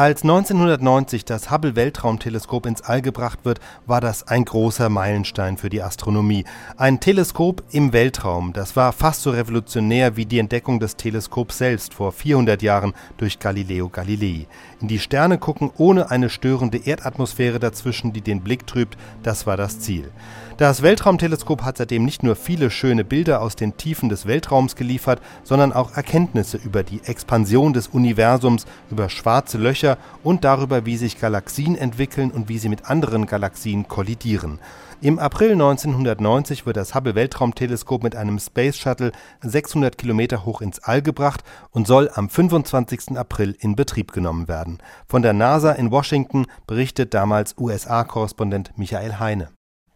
Als 1990 das Hubble Weltraumteleskop ins All gebracht wird, war das ein großer Meilenstein für die Astronomie. Ein Teleskop im Weltraum, das war fast so revolutionär wie die Entdeckung des Teleskops selbst vor 400 Jahren durch Galileo Galilei. In die Sterne gucken ohne eine störende Erdatmosphäre dazwischen, die den Blick trübt, das war das Ziel. Das Weltraumteleskop hat seitdem nicht nur viele schöne Bilder aus den Tiefen des Weltraums geliefert, sondern auch Erkenntnisse über die Expansion des Universums, über schwarze Löcher und darüber, wie sich Galaxien entwickeln und wie sie mit anderen Galaxien kollidieren. Im April 1990 wird das Hubble Weltraumteleskop mit einem Space Shuttle 600 Kilometer hoch ins All gebracht und soll am 25. April in Betrieb genommen werden. Von der NASA in Washington berichtet damals USA-Korrespondent Michael Heine.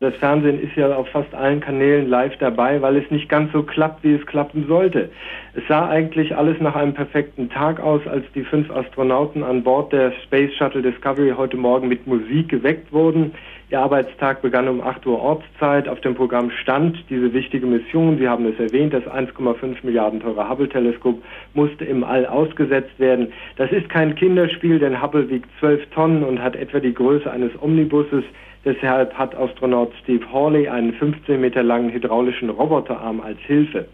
Das Fernsehen ist ja auf fast allen Kanälen live dabei, weil es nicht ganz so klappt, wie es klappen sollte. Es sah eigentlich alles nach einem perfekten Tag aus, als die fünf Astronauten an Bord der Space Shuttle Discovery heute Morgen mit Musik geweckt wurden. Ihr Arbeitstag begann um 8 Uhr Ortszeit. Auf dem Programm stand diese wichtige Mission. Sie haben es erwähnt, das 1,5 Milliarden teure Hubble-Teleskop musste im All ausgesetzt werden. Das ist kein Kinderspiel, denn Hubble wiegt 12 Tonnen und hat etwa die Größe eines Omnibuses. Deshalb hat Astronaut Steve Hawley einen 15 Meter langen hydraulischen Roboterarm als Hilfe.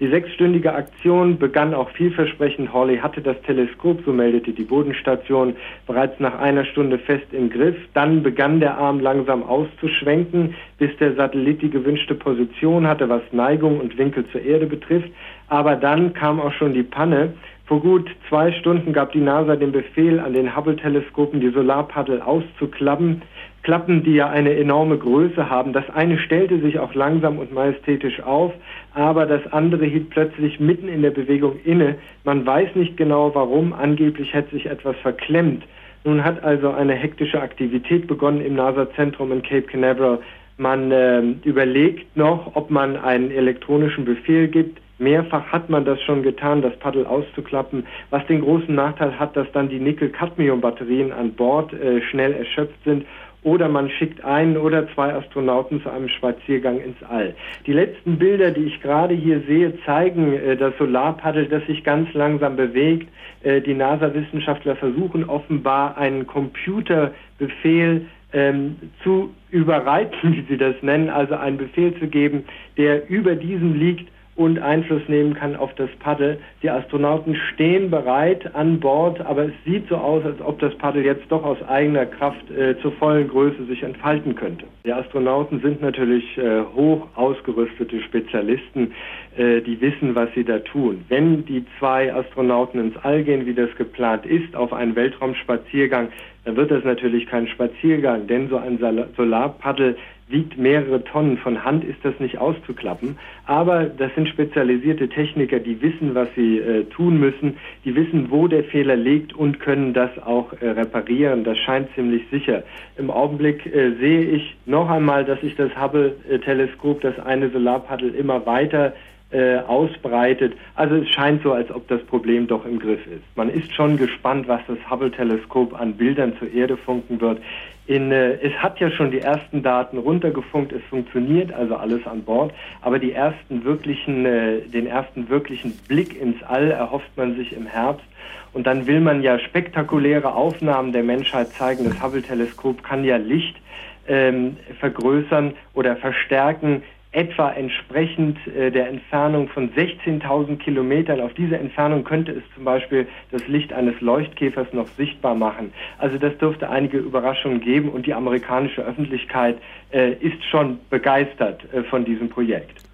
Die sechsstündige Aktion begann auch vielversprechend. Hawley hatte das Teleskop, so meldete die Bodenstation, bereits nach einer Stunde fest im Griff. Dann begann der Arm langsam auszuschwenken, bis der Satellit die gewünschte Position hatte, was Neigung und Winkel zur Erde betrifft. Aber dann kam auch schon die Panne. Vor gut zwei Stunden gab die NASA den Befehl, an den Hubble-Teleskopen die Solarpaddel auszuklappen. Klappen, die ja eine enorme Größe haben. Das eine stellte sich auch langsam und majestätisch auf, aber das andere hielt plötzlich mitten in der Bewegung inne. Man weiß nicht genau warum, angeblich hätte sich etwas verklemmt. Nun hat also eine hektische Aktivität begonnen im NASA-Zentrum in Cape Canaveral. Man äh, überlegt noch, ob man einen elektronischen Befehl gibt. Mehrfach hat man das schon getan, das Paddel auszuklappen, was den großen Nachteil hat, dass dann die Nickel-Cadmium-Batterien an Bord äh, schnell erschöpft sind oder man schickt einen oder zwei Astronauten zu einem Spaziergang ins All. Die letzten Bilder, die ich gerade hier sehe, zeigen äh, das Solarpaddel, das sich ganz langsam bewegt. Äh, die NASA-Wissenschaftler versuchen offenbar einen Computerbefehl ähm, zu überreiten, wie sie das nennen, also einen Befehl zu geben, der über diesem liegt und Einfluss nehmen kann auf das Paddel. Die Astronauten stehen bereit an Bord, aber es sieht so aus, als ob das Paddel jetzt doch aus eigener Kraft äh, zur vollen Größe sich entfalten könnte. Die Astronauten sind natürlich äh, hoch ausgerüstete Spezialisten, äh, die wissen, was sie da tun. Wenn die zwei Astronauten ins All gehen, wie das geplant ist, auf einen Weltraumspaziergang, dann wird das natürlich kein Spaziergang, denn so ein Solarpaddel wiegt mehrere Tonnen. Von Hand ist das nicht auszuklappen. Aber das sind spezialisierte Techniker, die wissen, was sie äh, tun müssen. Die wissen, wo der Fehler liegt und können das auch äh, reparieren. Das scheint ziemlich sicher. Im Augenblick äh, sehe ich noch einmal, dass sich das Hubble-Teleskop, das eine Solarpaddel, immer weiter äh, ausbreitet. Also es scheint so, als ob das Problem doch im Griff ist. Man ist schon gespannt, was das Hubble-Teleskop an Bildern zur Erde funken wird. In, äh, es hat ja schon die ersten Daten runtergefunkt, es funktioniert also alles an Bord, aber die ersten wirklichen, äh, den ersten wirklichen Blick ins All erhofft man sich im Herbst. Und dann will man ja spektakuläre Aufnahmen der Menschheit zeigen. Das Hubble-Teleskop kann ja Licht ähm, vergrößern oder verstärken etwa entsprechend äh, der Entfernung von 16.000 Kilometern. Auf diese Entfernung könnte es zum Beispiel das Licht eines Leuchtkäfers noch sichtbar machen. Also das dürfte einige Überraschungen geben und die amerikanische Öffentlichkeit äh, ist schon begeistert äh, von diesem Projekt.